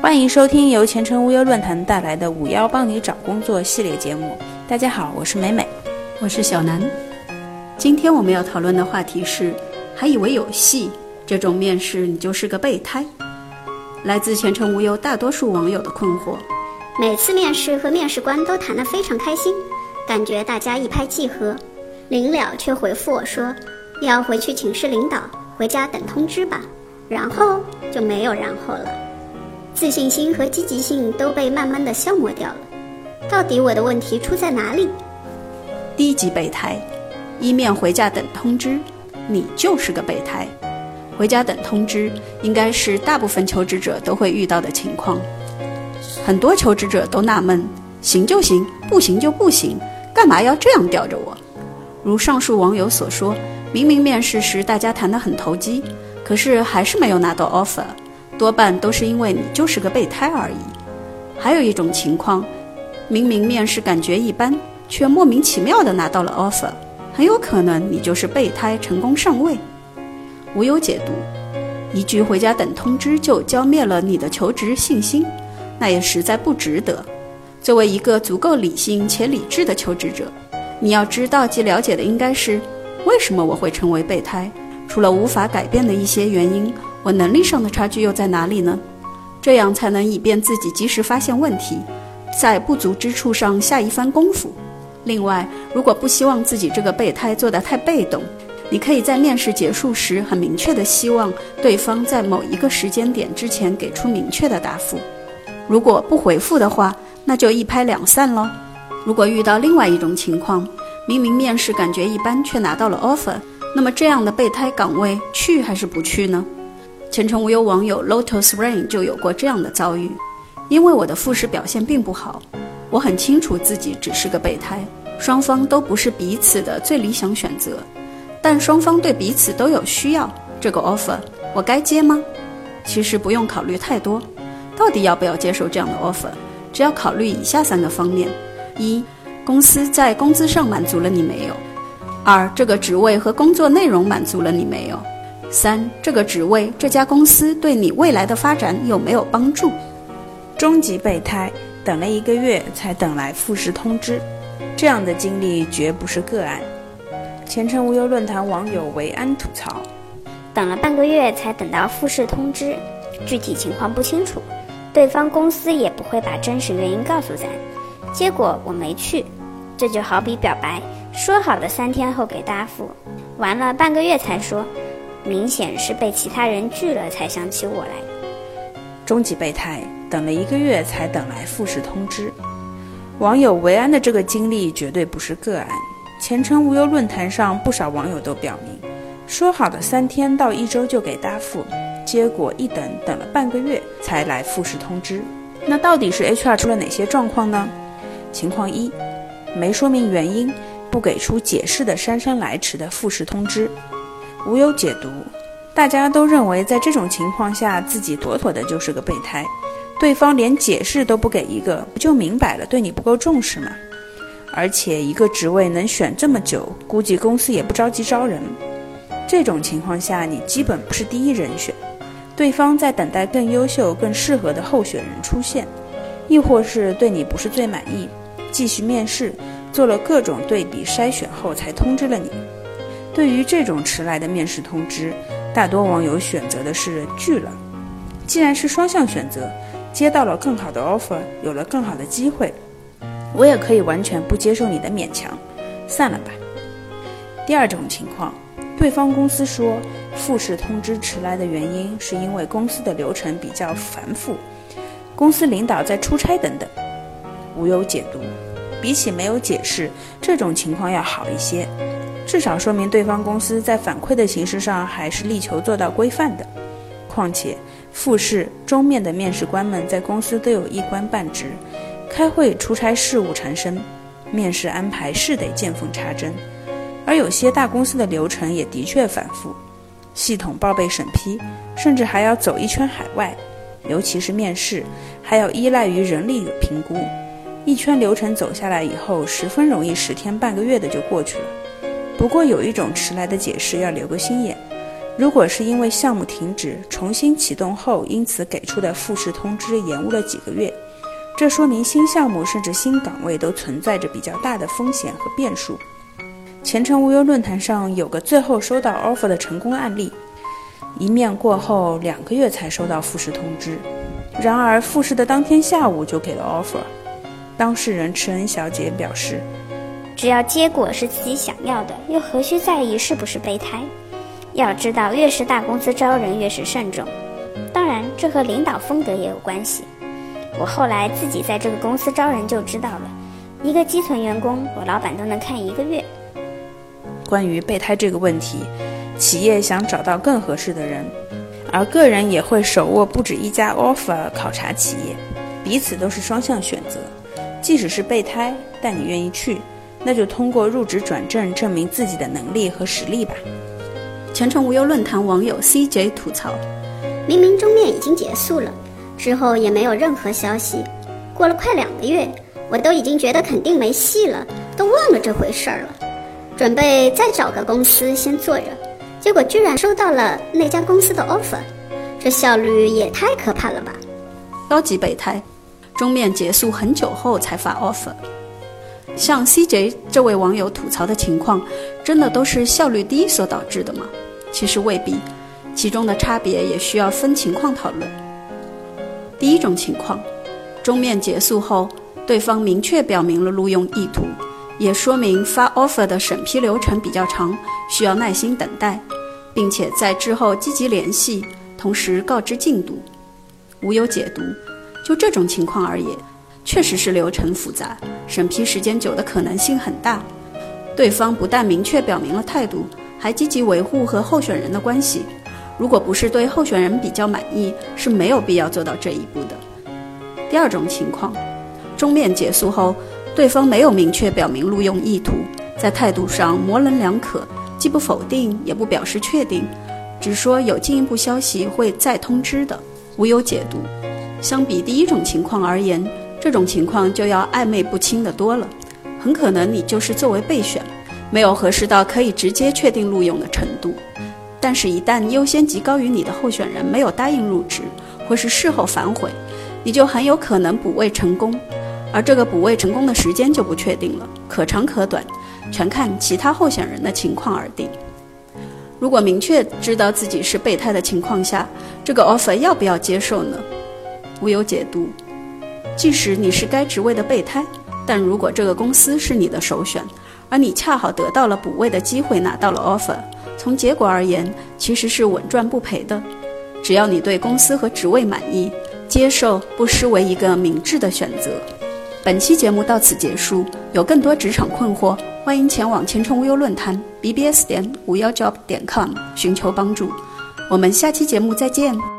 欢迎收听由前程无忧论坛带来的“五幺帮你找工作”系列节目。大家好，我是美美，我是小南。今天我们要讨论的话题是：还以为有戏，这种面试你就是个备胎。来自前程无忧大多数网友的困惑。每次面试和面试官都谈得非常开心，感觉大家一拍即合，临了却回复我说要回去请示领导，回家等通知吧。然后就没有然后了，自信心和积极性都被慢慢的消磨掉了。到底我的问题出在哪里？低级备胎，一面回家等通知，你就是个备胎。回家等通知，应该是大部分求职者都会遇到的情况。很多求职者都纳闷：行就行，不行就不行，干嘛要这样吊着我？如上述网友所说，明明面试时大家谈得很投机。可是还是没有拿到 offer，多半都是因为你就是个备胎而已。还有一种情况，明明面试感觉一般，却莫名其妙的拿到了 offer，很有可能你就是备胎成功上位。无忧解读：一句回家等通知就浇灭了你的求职信心，那也实在不值得。作为一个足够理性且理智的求职者，你要知道及了解的应该是为什么我会成为备胎。除了无法改变的一些原因，我能力上的差距又在哪里呢？这样才能以便自己及时发现问题，在不足之处上下一番功夫。另外，如果不希望自己这个备胎做得太被动，你可以在面试结束时很明确的希望对方在某一个时间点之前给出明确的答复。如果不回复的话，那就一拍两散喽。如果遇到另外一种情况，明明面试感觉一般，却拿到了 offer。那么这样的备胎岗位去还是不去呢？前程无忧网友 Lotus Rain 就有过这样的遭遇。因为我的复试表现并不好，我很清楚自己只是个备胎，双方都不是彼此的最理想选择。但双方对彼此都有需要，这个 offer 我该接吗？其实不用考虑太多，到底要不要接受这样的 offer，只要考虑以下三个方面：一，公司在工资上满足了你没有？二，这个职位和工作内容满足了你没有？三，这个职位这家公司对你未来的发展有没有帮助？终极备胎，等了一个月才等来复试通知，这样的经历绝不是个案。前程无忧论坛网友维安吐槽：等了半个月才等到复试通知，具体情况不清楚，对方公司也不会把真实原因告诉咱，结果我没去，这就好比表白。说好的三天后给答复，完了半个月才说，明显是被其他人拒了才想起我来。终极备胎，等了一个月才等来复试通知。网友维安的这个经历绝对不是个案。前程无忧论坛上不少网友都表明，说好的三天到一周就给答复，结果一等等了半个月才来复试通知。那到底是 HR 出了哪些状况呢？情况一，没说明原因。不给出解释的姗姗来迟的复试通知，无忧解读，大家都认为在这种情况下自己妥妥的就是个备胎，对方连解释都不给一个，不就明摆了对你不够重视吗？而且一个职位能选这么久，估计公司也不着急招人。这种情况下你基本不是第一人选，对方在等待更优秀、更适合的候选人出现，亦或是对你不是最满意，继续面试。做了各种对比筛选后才通知了你。对于这种迟来的面试通知，大多网友选择的是拒了。既然是双向选择，接到了更好的 offer，有了更好的机会，我也可以完全不接受你的勉强，散了吧。第二种情况，对方公司说复试通知迟来的原因是因为公司的流程比较繁复，公司领导在出差等等，无忧解读。比起没有解释，这种情况要好一些，至少说明对方公司在反馈的形式上还是力求做到规范的。况且，复试、终面的面试官们在公司都有一官半职，开会、出差事务缠身，面试安排是得见缝插针。而有些大公司的流程也的确反复，系统报备审批，甚至还要走一圈海外，尤其是面试，还要依赖于人力的评估。一圈流程走下来以后，十分容易十天半个月的就过去了。不过有一种迟来的解释要留个心眼，如果是因为项目停止、重新启动后，因此给出的复试通知延误了几个月，这说明新项目甚至新岗位都存在着比较大的风险和变数。前程无忧论坛上有个最后收到 offer 的成功案例，一面过后两个月才收到复试通知，然而复试的当天下午就给了 offer。当事人池恩小姐表示：“只要结果是自己想要的，又何须在意是不是备胎？”要知道，越是大公司招人，越是慎重。当然，这和领导风格也有关系。我后来自己在这个公司招人就知道了，一个基层员工，我老板都能看一个月。关于备胎这个问题，企业想找到更合适的人，而个人也会手握不止一家 offer 考察企业，彼此都是双向选择。即使是备胎，但你愿意去，那就通过入职转正证明自己的能力和实力吧。前程无忧论坛网友 CJ 吐槽：明明终面已经结束了，之后也没有任何消息。过了快两个月，我都已经觉得肯定没戏了，都忘了这回事儿了，准备再找个公司先做着。结果居然收到了那家公司的 offer，这效率也太可怕了吧！高级备胎，终面结束很久后才发 offer。像 CJ 这位网友吐槽的情况，真的都是效率低所导致的吗？其实未必，其中的差别也需要分情况讨论。第一种情况，终面结束后，对方明确表明了录用意图，也说明发 offer 的审批流程比较长，需要耐心等待，并且在之后积极联系，同时告知进度。无有解读，就这种情况而言，确实是流程复杂，审批时间久的可能性很大。对方不但明确表明了态度。还积极维护和候选人的关系，如果不是对候选人比较满意，是没有必要做到这一步的。第二种情况，终面结束后，对方没有明确表明录用意图，在态度上模棱两可，既不否定也不表示确定，只说有进一步消息会再通知的，无有解读。相比第一种情况而言，这种情况就要暧昧不清的多了，很可能你就是作为备选。没有合适到可以直接确定录用的程度，但是，一旦优先级高于你的候选人没有答应入职，或是事后反悔，你就很有可能补位成功，而这个补位成功的时间就不确定了，可长可短，全看其他候选人的情况而定。如果明确知道自己是备胎的情况下，这个 offer 要不要接受呢？无有解读。即使你是该职位的备胎，但如果这个公司是你的首选。而你恰好得到了补位的机会，拿到了 offer。从结果而言，其实是稳赚不赔的。只要你对公司和职位满意，接受不失为一个明智的选择。本期节目到此结束。有更多职场困惑，欢迎前往前程无忧论坛 bbs 点五幺 job 点 com 寻求帮助。我们下期节目再见。